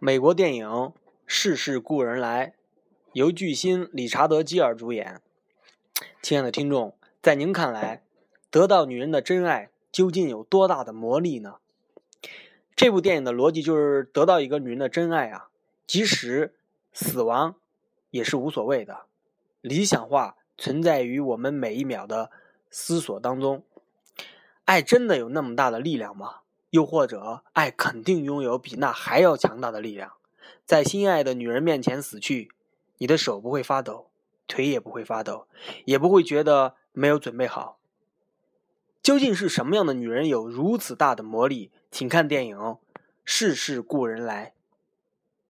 美国电影《世事故人来》，由巨星理查德·基尔主演。亲爱的听众，在您看来，得到女人的真爱究竟有多大的魔力呢？这部电影的逻辑就是得到一个女人的真爱啊，即使死亡也是无所谓的。理想化存在于我们每一秒的思索当中。爱真的有那么大的力量吗？又或者，爱肯定拥有比那还要强大的力量，在心爱的女人面前死去，你的手不会发抖，腿也不会发抖，也不会觉得没有准备好。究竟是什么样的女人有如此大的魔力？请看电影《世事故人来》。